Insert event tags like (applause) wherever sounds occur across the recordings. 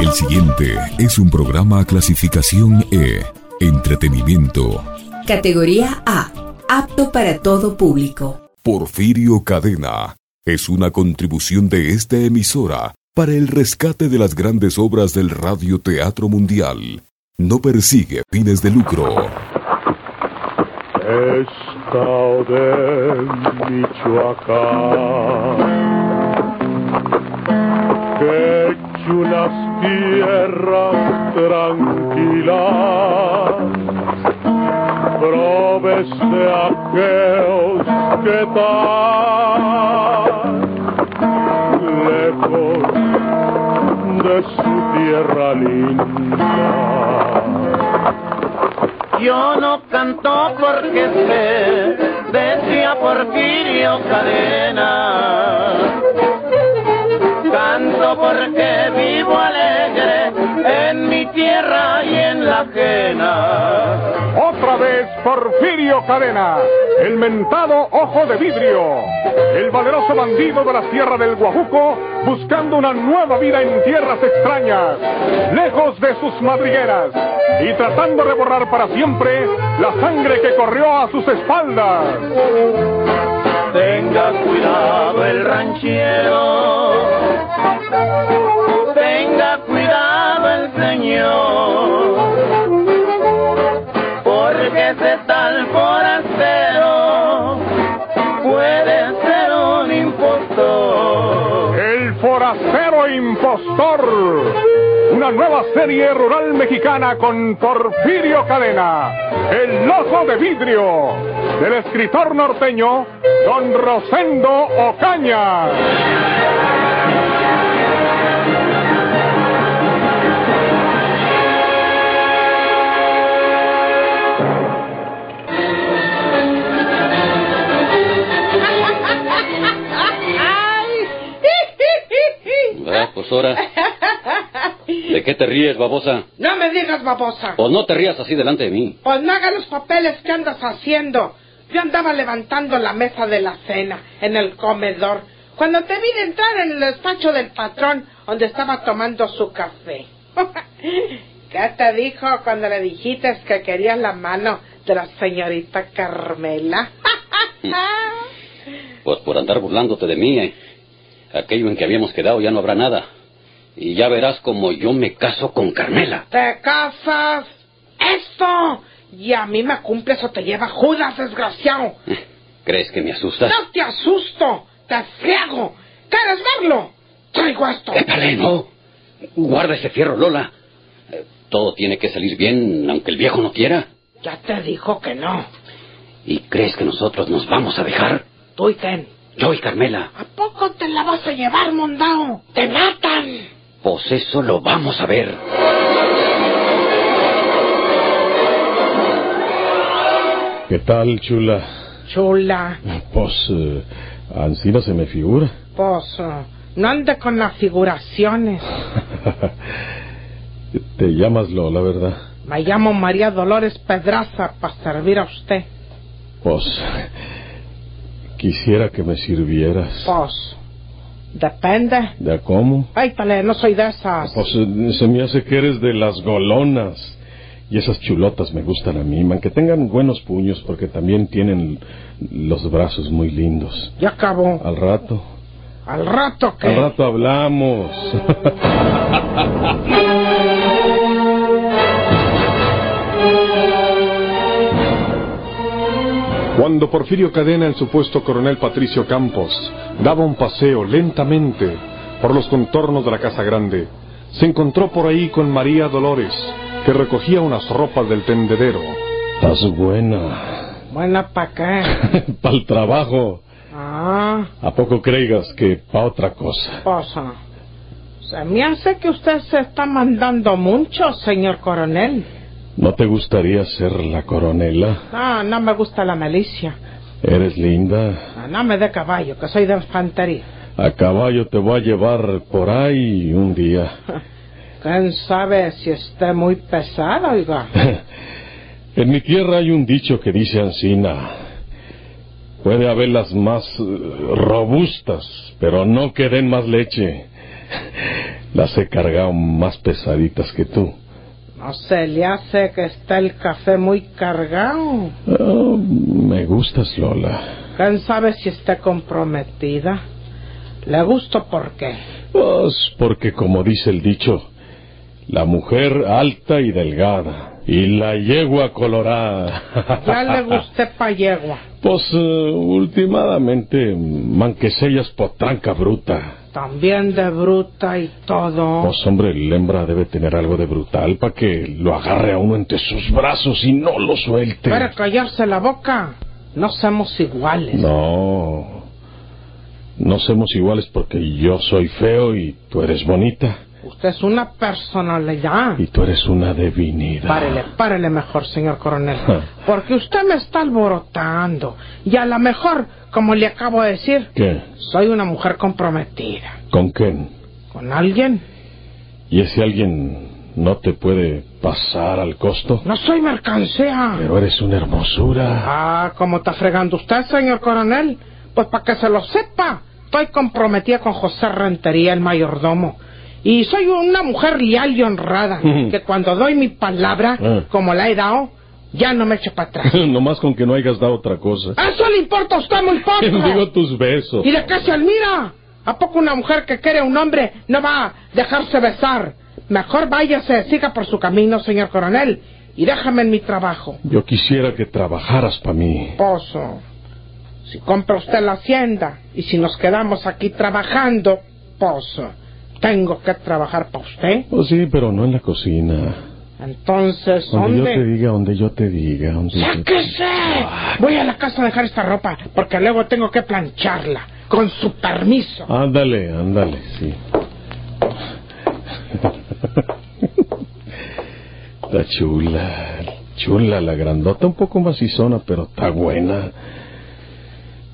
El siguiente es un programa clasificación E, entretenimiento. Categoría A, apto para todo público. Porfirio Cadena es una contribución de esta emisora para el rescate de las grandes obras del radioteatro mundial. No persigue fines de lucro. Estado de Michoacán. Qué chulas tierras tranquilas, probes de aquellos que están lejos de su tierra linda. Yo no canto porque sé, decía Porfirio Cadena. Porque vivo alegre en mi tierra y en la ajena. Otra vez Porfirio Cadena, el mentado ojo de vidrio, el valeroso bandido de la sierra del Guajuco, buscando una nueva vida en tierras extrañas, lejos de sus madrigueras, y tratando de borrar para siempre la sangre que corrió a sus espaldas. Tenga cuidado el ranchero, impostor. Una nueva serie rural mexicana con Porfirio Cadena. El ojo de vidrio. Del escritor norteño Don Rosendo Ocaña. Pues ahora. ¿De qué te ríes, babosa? No me digas babosa. Pues no te rías así delante de mí. Pues no hagas los papeles que andas haciendo. Yo andaba levantando la mesa de la cena en el comedor cuando te vi de entrar en el despacho del patrón donde estaba tomando su café. (laughs) ¿Qué te dijo cuando le dijiste que querías la mano de la señorita Carmela? (laughs) Pues por andar burlándote de mí, eh. Aquello en que habíamos quedado ya no habrá nada. Y ya verás como yo me caso con Carmela. ¿Te casas? ¡Esto! Y a mí me cumples o te lleva Judas, desgraciado. ¿Crees que me asustas? No te asusto, te friego. ¿Quieres verlo? Traigo esto. ¡Épale, no! Guarda ese fierro, Lola. Eh, Todo tiene que salir bien, aunque el viejo no quiera. Ya te dijo que no. ¿Y crees que nosotros nos vamos a dejar? Tú y quién. Yo y Carmela. ¿A poco te la vas a llevar, mondao? ¡Te matan! Pues eso lo vamos a ver. ¿Qué tal, chula? Chula. Pues, eh, ansí no se me figura. Pues, eh, no ande con las figuraciones. (laughs) Te llamas Lola, ¿verdad? Me llamo María Dolores Pedraza para servir a usted. Pues, quisiera que me sirvieras. Pues, depende. ¿De cómo? Ay, tale, no soy de esas. Pues eh, se me hace que eres de las golonas. Y esas chulotas me gustan a mí, aunque tengan buenos puños, porque también tienen los brazos muy lindos. Ya acabó. Al rato. Al rato que... Al rato hablamos. (laughs) Cuando Porfirio Cadena, el supuesto coronel Patricio Campos, daba un paseo lentamente por los contornos de la Casa Grande, se encontró por ahí con María Dolores, que recogía unas ropas del tendedero. Estás buena. Buena pa' qué. (laughs) Para el trabajo. Ah, ¿A poco creas que pa' otra cosa? ah, Se me hace que usted se está mandando mucho, señor coronel. ¿No te gustaría ser la coronela? No, no me gusta la milicia. Eres linda. No, no me dé caballo, que soy de infantería. A caballo te voy a llevar por ahí un día. (laughs) ¿Quién sabe si esté muy pesado, oiga? (laughs) en mi tierra hay un dicho que dice Ancina. Puede haberlas más eh, robustas, pero no que den más leche. (laughs) Las he cargado más pesaditas que tú. No se le hace que está el café muy cargado. Ah, me gustas, Lola. ¿Quién sabe si está comprometida? ¿Le gusto por qué? Pues porque, como dice el dicho, la mujer alta y delgada y la yegua colorada. (laughs) Ya le gusté pa' yegua. Pues eh, últimamente, manquesellas potranca bruta. También de bruta y todo. Pues hombre, el hembra debe tener algo de brutal para que lo agarre a uno entre sus brazos y no lo suelte. Para callarse la boca. No somos iguales. No. No somos iguales porque yo soy feo y tú eres bonita. Usted es una personalidad. Y tú eres una divinidad. Párele, párele mejor, señor coronel. Porque usted me está alborotando. Y a lo mejor, como le acabo de decir, ¿Qué? soy una mujer comprometida. ¿Con quién? ¿Con alguien? ¿Y ese alguien no te puede pasar al costo? No soy mercancía. Pero eres una hermosura. Ah, ¿cómo está fregando usted, señor coronel? Pues para que se lo sepa, estoy comprometida con José Rentería, el mayordomo. Y soy una mujer leal y honrada, que cuando doy mi palabra, Ah. como la he dado, ya no me echo para atrás. (laughs) Nomás con que no hayas dado otra cosa. Eso le importa a usted muy poco. (laughs) Digo tus besos. ¿Y de qué se admira? ¿A poco una mujer que quiere a un hombre no va a dejarse besar? Mejor váyase, siga por su camino, señor coronel, y déjame en mi trabajo. Yo quisiera que trabajaras para mí. Pozo, si compra usted la hacienda y si nos quedamos aquí trabajando, Pozo, tengo que trabajar para usted. Pues sí, pero no en la cocina. Entonces, Donde yo te ¿dónde? diga, donde yo te diga. Donde yo te- ¡Sáquese! Voy a la casa a dejar esta ropa, porque luego tengo que plancharla, con su permiso. Ándale, ándale, sí. Está chula, chula la grandota, un poco macizona, pero está buena.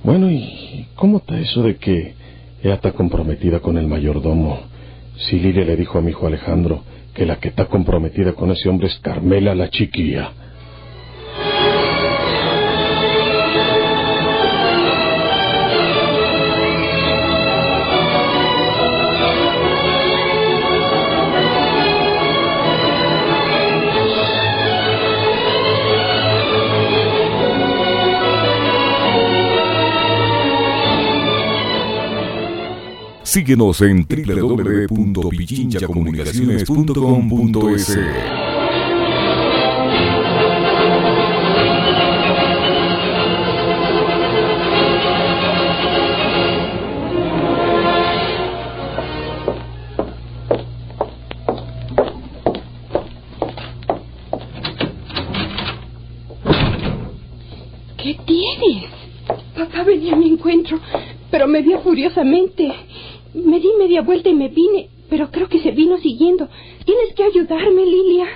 Bueno, ¿y cómo está eso de que ella está comprometida con el mayordomo? Si Lilia le dijo a mi hijo Alejandro que la que está comprometida con ese hombre es Carmela la chiquilla. Síguenos en www.pichinchacomunicaciones.com.es. ¿Qué tienes? Papá venía a mi encuentro, pero me vio furiosamente. Me di media vuelta y me vine, pero creo que se vino siguiendo. Tienes que ayudarme, Lilia.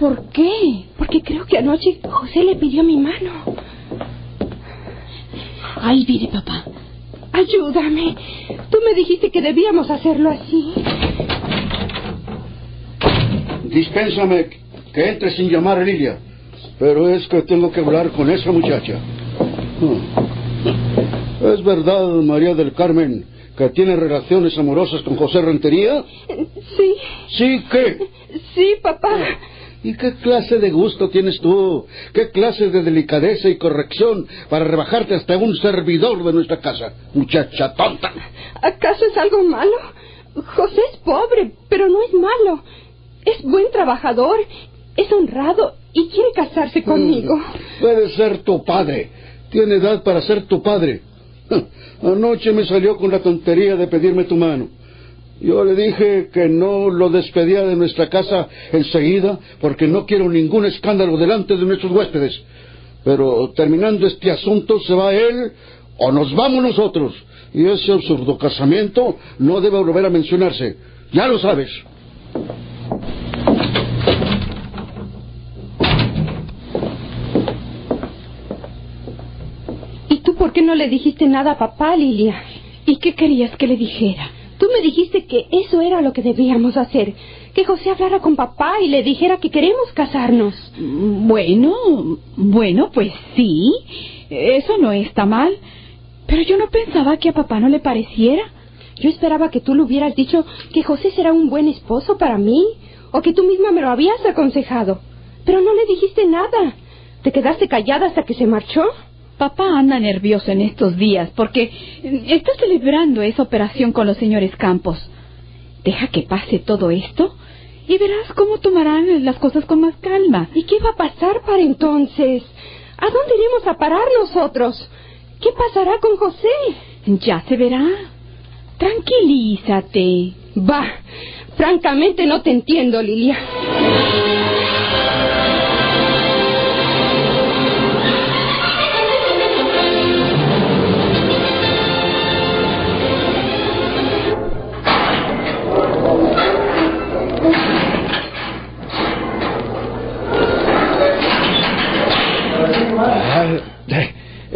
¿Por qué? Porque creo que anoche José le pidió mi mano. Ahí viene papá. Ayúdame. Tú me dijiste que debíamos hacerlo así. Dispénsame que entre sin llamar a Lilia. Pero es que tengo que hablar con esa muchacha. Hmm. ¿Es verdad, María del Carmen, que tiene relaciones amorosas con José Rentería? Sí, ¿Sí qué? sí, papá. ¿Y qué clase de gusto tienes tú? ¿Qué clase de delicadeza y corrección para rebajarte hasta un servidor de nuestra casa? Muchacha tonta. ¿Acaso es algo malo? José es pobre, pero no es malo. Es buen trabajador, es honrado y quiere casarse conmigo. Puede ser tu padre. Tiene edad para ser tu padre. (laughs) Anoche me salió con la tontería de pedirme tu mano. Yo le dije que no lo despedía de nuestra casa enseguida porque no quiero ningún escándalo delante de nuestros huéspedes. Pero terminando este asunto se va él o nos vamos nosotros. Y ese absurdo casamiento no debe volver a mencionarse. Ya lo sabes. Por qué no le dijiste nada a papá, Lilia? ¿Y qué querías que le dijera? Tú me dijiste que eso era lo que debíamos hacer. Que José hablara con papá y le dijera que queremos casarnos. Bueno, bueno, pues sí, eso no está mal. Pero yo no pensaba que a papá no le pareciera. Yo esperaba que tú le hubieras dicho que José será un buen esposo para mí, o que tú misma me lo habías aconsejado. Pero no le dijiste nada. ¿Te quedaste callada hasta que se marchó? Papá anda nervioso en estos días porque está celebrando esa operación con los señores Campos. Deja que pase todo esto y verás cómo tomarán las cosas con más calma. ¿Y qué va a pasar para entonces? ¿A dónde iremos a parar nosotros? ¿Qué pasará con José? Ya se verá. Tranquilízate. Va, francamente no te entiendo, Lilia.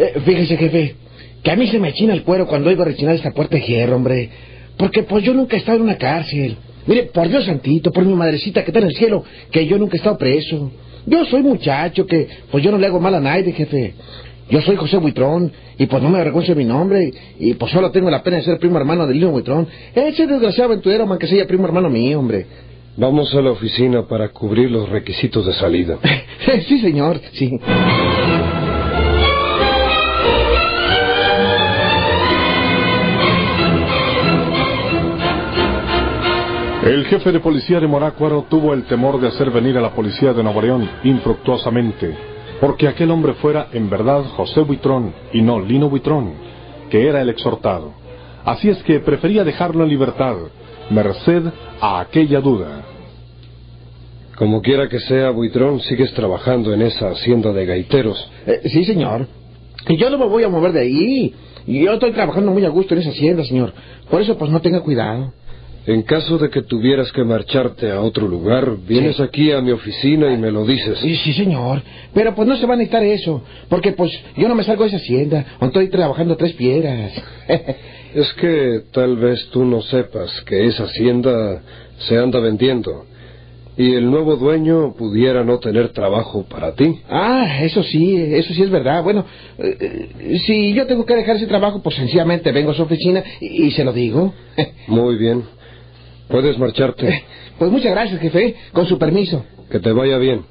Eh, fíjese, jefe, que a mí se me china el cuero cuando oigo rechinar esta puerta de hierro, hombre. Porque pues yo nunca he estado en una cárcel. Mire, por Dios santito, por mi madrecita que está en el cielo, que yo nunca he estado preso. Yo soy muchacho, que pues yo no le hago mal a nadie, jefe. Yo soy José Buitrón, y pues no me avergüenzo de mi nombre, y pues solo tengo la pena de ser primo hermano de Lino Buitrón. Ese desgraciado aventurero, man, que sea primo hermano mío, hombre. Vamos a la oficina para cubrir los requisitos de salida. (laughs) sí, señor, sí. El jefe de policía de Morácuaro tuvo el temor de hacer venir a la policía de Nuevo León infructuosamente, porque aquel hombre fuera en verdad José Buitrón y no Lino Buitrón, que era el exhortado. Así es que prefería dejarlo en libertad, merced a aquella duda. Como quiera que sea, Buitrón, sigues trabajando en esa hacienda de gaiteros. Eh, sí, señor. Y yo no me voy a mover de ahí. Y yo estoy trabajando muy a gusto en esa hacienda, señor. Por eso, pues no tenga cuidado. En caso de que tuvieras que marcharte a otro lugar, vienes aquí a mi oficina y me lo dices. Sí, sí, señor. Pero pues no se va a necesitar eso. Porque pues yo no me salgo de esa hacienda. Estoy trabajando tres piedras. (laughs) es que tal vez tú no sepas que esa hacienda se anda vendiendo. Y el nuevo dueño pudiera no tener trabajo para ti. Ah, eso sí, eso sí es verdad. Bueno, eh, si yo tengo que dejar ese trabajo, pues sencillamente vengo a su oficina y, y se lo digo. (laughs) Muy bien. Puedes marcharte. Pues muchas gracias, jefe. Con su permiso. Que te vaya bien. (laughs)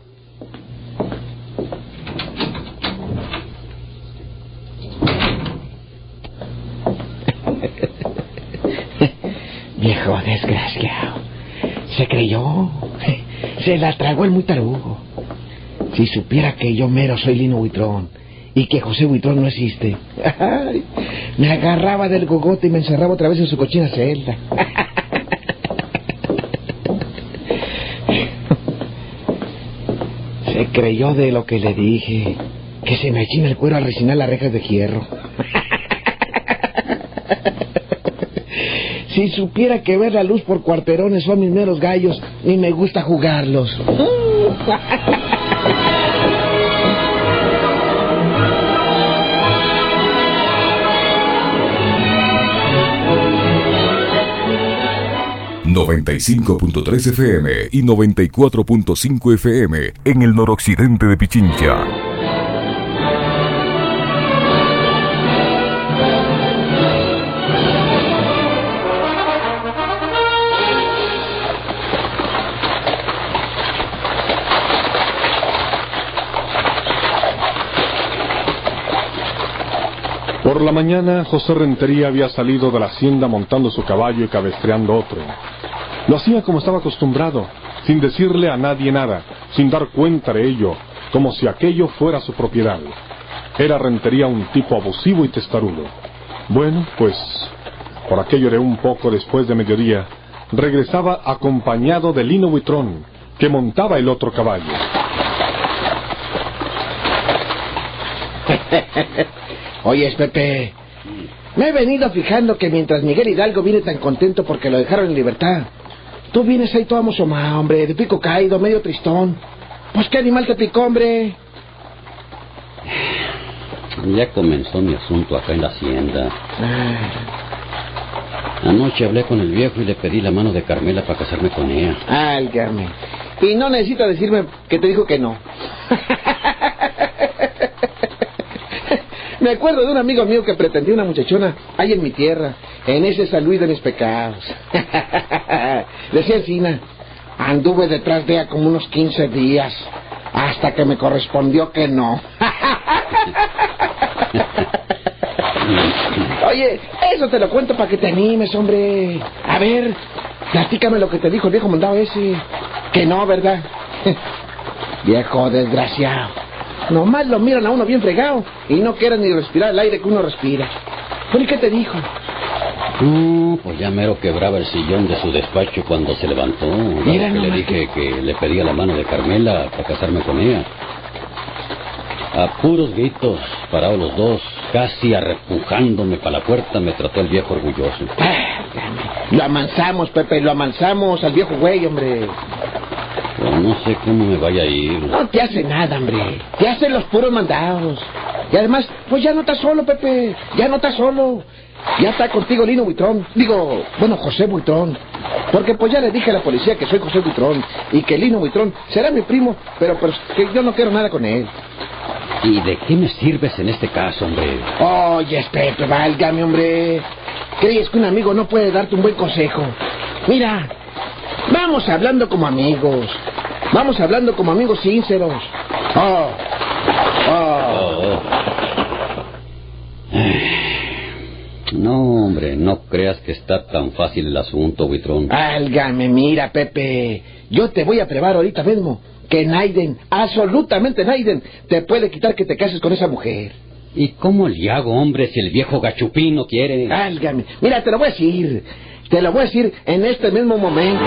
Viejo desgraciado. Se creyó. Se la tragó el muy tarugo. Si supiera que yo mero soy Lino Buitrón y que José Buitrón no existe, (laughs) me agarraba del gogote y me encerraba otra vez en su cochina celda. (laughs) creyó de lo que le dije, que se me china el cuero al resinar las rejas de hierro. (laughs) Si supiera que ver la luz por cuarterones son mis meros gallos y me gusta jugarlos. (laughs) ...95.3 FM y 94.5 FM en el noroccidente de Pichincha. Por la mañana, José Rentería había salido de la hacienda montando su caballo y cabestreando otro. Lo hacía como estaba acostumbrado, sin decirle a nadie nada, sin dar cuenta de ello, como si aquello fuera su propiedad. Era Rentería un tipo abusivo y testarudo. Bueno, pues, por aquello de un poco después de mediodía, regresaba acompañado de Lino Buitrón, que montaba el otro caballo. (laughs) Oye, Pepe, me he venido fijando que mientras Miguel Hidalgo viene tan contento porque lo dejaron en libertad, tú vienes ahí todo amosomá, hombre, de pico caído, medio tristón. Pues qué animal te picó, hombre. Ya comenzó mi asunto acá en la hacienda. Anoche hablé con el viejo y le pedí la mano de Carmela para casarme con ella. Álgame. Y no necesita decirme que te dijo que no. Me acuerdo de un amigo mío que pretendía una muchachona ahí en mi tierra, en ese San de mis pecados. (laughs) Decía Encina, anduve detrás de ella como unos 15 días, hasta que me correspondió que no. (laughs) Oye, eso te lo cuento para que te animes, hombre. A ver, platícame lo que te dijo el viejo mandado ese. Que no, ¿verdad? (laughs) viejo desgraciado. Nomás lo miran a uno bien fregado y no quieren ni respirar el aire que uno respira. ¿Pero y qué te dijo? No, pues ya mero quebraba el sillón de su despacho cuando se levantó. Mira que le dije que le pedía la mano de Carmela para casarme con ella. A puros gritos, parados los dos, casi arrepujándome para la puerta, me trató el viejo orgulloso. Lo amansamos, Pepe, lo amansamos al viejo güey, hombre. Pero no sé cómo me vaya a ir. No te hace nada, hombre. Te hacen los puros mandados. Y además, pues ya no estás solo, Pepe. Ya no estás solo. Ya está contigo Lino Buitrón. Digo, bueno, José Buitrón. Porque pues ya le dije a la policía que soy José Buitrón y que Lino Buitrón será mi primo, pero pues que yo no quiero nada con él. ¿Y de qué me sirves en este caso, hombre? Oye, Pepe, válgame, hombre. ¿Crees que un amigo no puede darte un buen consejo? Mira, vamos hablando como amigos. Vamos hablando como amigos sinceros. Oh, oh. No, hombre, no creas que está tan fácil el asunto, Buitrón. Válgame, mira, Pepe. Yo te voy a probar ahorita mismo que Naiden, absolutamente Naiden, te puede quitar que te cases con esa mujer. ¿Y cómo le hago, hombre, si el viejo gachupín no quiere? Válgame. Mira, te lo voy a decir. Te lo voy a decir en este mismo momento.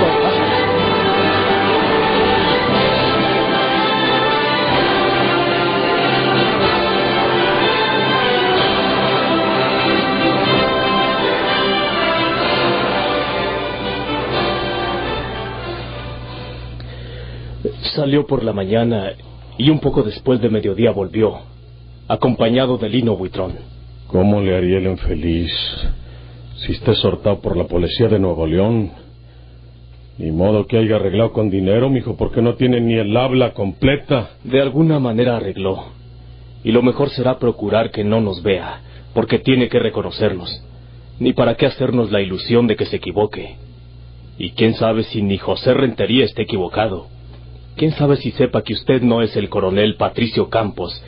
Salió por la mañana y un poco después de mediodía volvió, acompañado de Lino Buitrón. ¿Cómo le haría el infeliz si está exhortado por la policía de Nuevo León? Ni modo que haya arreglado con dinero, mijo, porque no tiene ni el habla completa. De alguna manera arregló. Y lo mejor será procurar que no nos vea, porque tiene que reconocernos. Ni para qué hacernos la ilusión de que se equivoque. Y quién sabe si ni José Rentería esté equivocado. ¿Quién sabe si sepa que usted no es el coronel Patricio Campos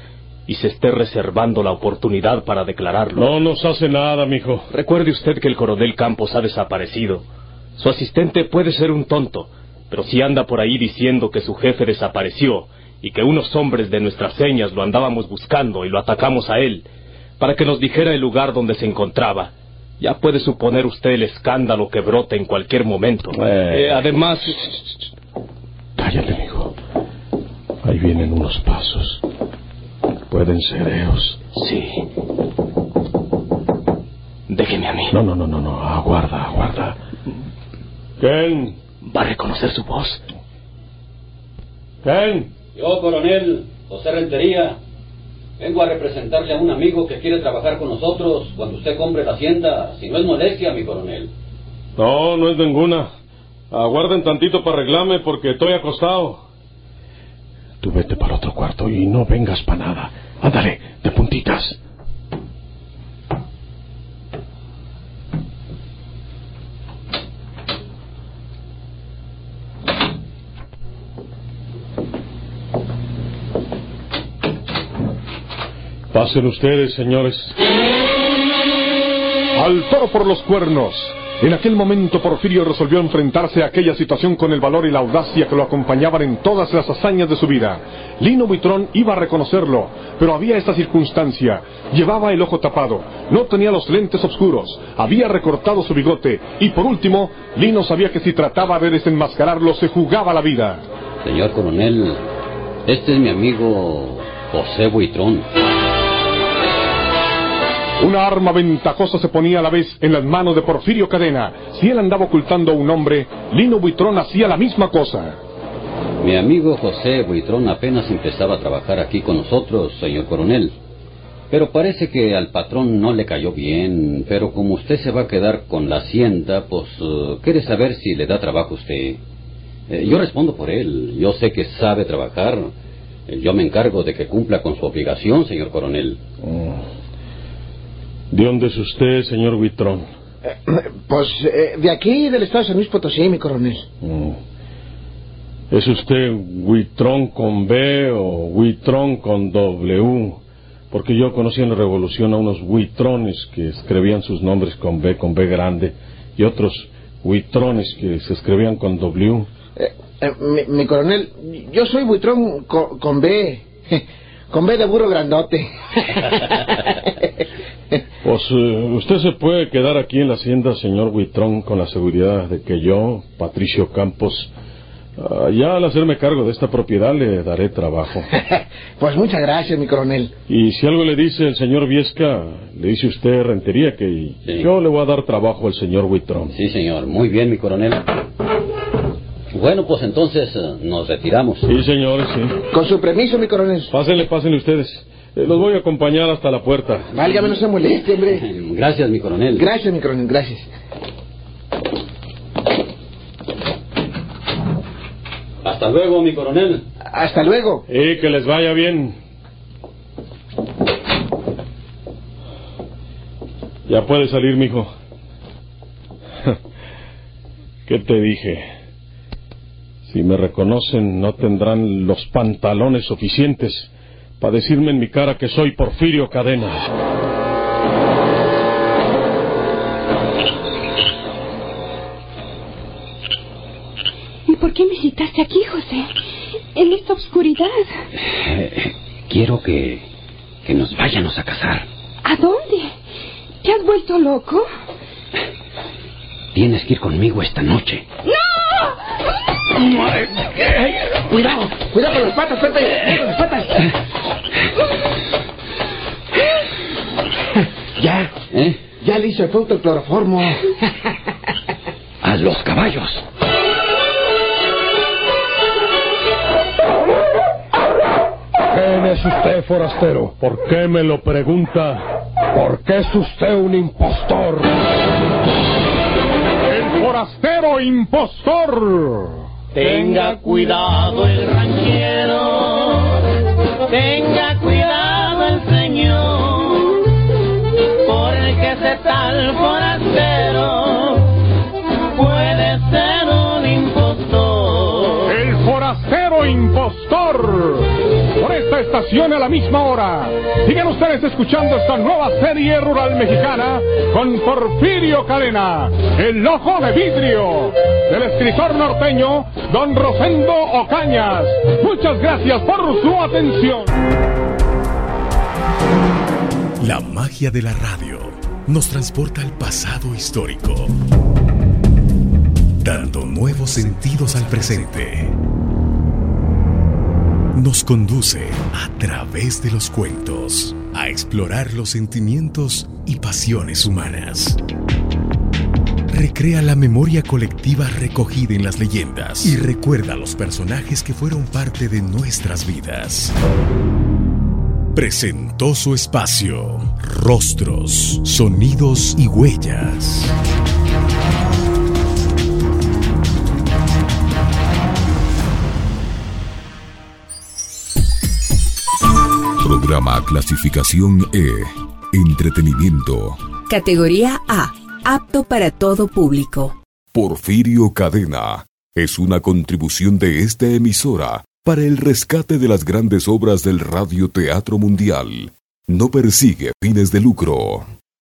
y se esté reservando la oportunidad para declararlo? No nos hace nada, mijo. Recuerde usted que el coronel Campos ha desaparecido. Su asistente puede ser un tonto, pero si anda por ahí diciendo que su jefe desapareció y que unos hombres de nuestras señas lo andábamos buscando y lo atacamos a él, para que nos dijera el lugar donde se encontraba, ya puede suponer usted el escándalo que brota en cualquier momento. Eh. Eh, además... Cállate, mijo. Ahí vienen unos pasos. Pueden ser ellos. Sí. Déjeme a mí. No, no, no, no, no. Aguarda, aguarda. ¿Quién? Va a reconocer su voz. ¿Quién? Yo, coronel José Rentería, vengo a representarle a un amigo que quiere trabajar con nosotros cuando usted compre la hacienda. Si no es molestia, mi coronel. No, no es ninguna. Aguarden tantito para arreglarme porque estoy acostado. Tú para otro cuarto y no vengas para nada. Ándale, de puntitas. Pasen ustedes, señores. Al toro por los cuernos. En aquel momento Porfirio resolvió enfrentarse a aquella situación con el valor y la audacia que lo acompañaban en todas las hazañas de su vida. Lino Buitrón iba a reconocerlo, pero había esta circunstancia. Llevaba el ojo tapado, no tenía los lentes oscuros, había recortado su bigote y por último, Lino sabía que si trataba de desenmascararlo se jugaba la vida. Señor coronel, este es mi amigo José Buitrón. Una arma ventajosa se ponía a la vez en las manos de Porfirio Cadena. Si él andaba ocultando a un hombre, Lino Buitrón hacía la misma cosa. Mi amigo José Buitrón apenas empezaba a trabajar aquí con nosotros, señor coronel. Pero parece que al patrón no le cayó bien. Pero como usted se va a quedar con la hacienda, pues uh, quiere saber si le da trabajo a usted. Eh, yo respondo por él. Yo sé que sabe trabajar. Eh, yo me encargo de que cumpla con su obligación, señor coronel. ¿De dónde es usted, señor Huitrón? Eh, pues eh, de aquí, del estado de San Luis Potosí, mi coronel. Mm. ¿Es usted Huitrón con B o Huitrón con W? Porque yo conocí en la Revolución a unos Huitrones que escribían sus nombres con B, con B grande, y otros Huitrones que se escribían con W. Eh, eh, mi, mi coronel, yo soy buitrón co- con, B. (laughs) Con B de burro grandote. (laughs) Pues eh, usted se puede quedar aquí en la hacienda, señor Huitrón, con la seguridad de que yo, Patricio Campos, ah, ya al hacerme cargo de esta propiedad le daré trabajo. (laughs) Pues muchas gracias, mi coronel. Y si algo le dice el señor Viesca, le dice usted Rentería que yo le voy a dar trabajo al señor Huitrón. Sí, señor. Muy bien, mi coronel. Bueno, pues entonces eh, nos retiramos. Sí, señores, sí. Con su permiso, mi coronel. Pásenle, pásenle ustedes. Eh, los voy a acompañar hasta la puerta. Válgame, no se moleste, hombre. (laughs) Gracias, mi coronel. Gracias, mi coronel, gracias. Hasta luego, mi coronel. Hasta luego. Y que les vaya bien. Ya puedes salir, mijo. (laughs) ¿Qué te dije? Si me reconocen, no tendrán los pantalones suficientes para decirme en mi cara que soy Porfirio Cadena. ¿Y por qué me citaste aquí, José? En esta oscuridad. Eh, quiero que, que nos vayamos a casar. ¿A dónde? ¿Te has vuelto loco? Tienes que ir conmigo esta noche. Cuidado, cuidado con las patas, Pepe. Cuidado con las patas. Ya, ¿Eh? ya le hizo efecto el cloroformo. A los caballos. ¿Quién es usted, forastero? ¿Por qué me lo pregunta? Porque es usted un impostor. El forastero impostor. Tenga cuidado el ranchero, tenga cuidado el señor, porque ese tal forastero estación a la misma hora. Sigan ustedes escuchando esta nueva serie rural mexicana con Porfirio Cadena, El Ojo de Vidrio, del escritor norteño Don Rosendo Ocañas. Muchas gracias por su atención. La magia de la radio nos transporta al pasado histórico, dando nuevos sentidos al presente. Nos conduce a través de los cuentos a explorar los sentimientos y pasiones humanas. Recrea la memoria colectiva recogida en las leyendas y recuerda los personajes que fueron parte de nuestras vidas. Presentó su espacio, rostros, sonidos y huellas. Programa clasificación E. Entretenimiento. Categoría A. Apto para todo público. Porfirio Cadena es una contribución de esta emisora para el rescate de las grandes obras del radioteatro mundial. No persigue fines de lucro.